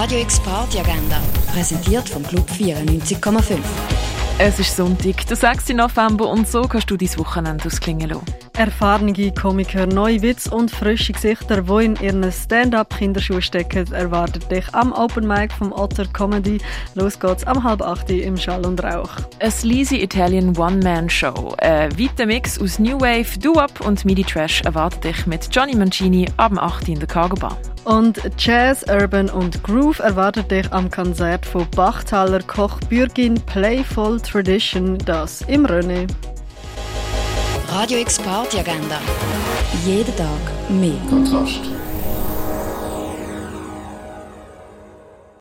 Radio X Party Agenda, präsentiert vom Club 94,5. Es ist Sonntag, der 6. November und so kannst du dein Wochenende ausklingen lassen. Erfahrene Komiker, neue Witze und frische Gesichter, die in ihren Stand-up-Kinderschuhen stecken, erwartet dich am Open Mic vom Otter Comedy. Los geht's am halb acht im Schall und Rauch. Eine sleazy Italian One-Man-Show. Ein weiter Mix aus New Wave, Doo-Wop und Midi-Trash erwartet dich mit Johnny Mancini am 8. in der Cargo Bar. Und Jazz, Urban und Groove erwartet dich am Konzert von Bachtaler Koch Bürgin Playful Tradition, das im René. Radio X Party Agenda. Jeden Tag mehr. Kontrast.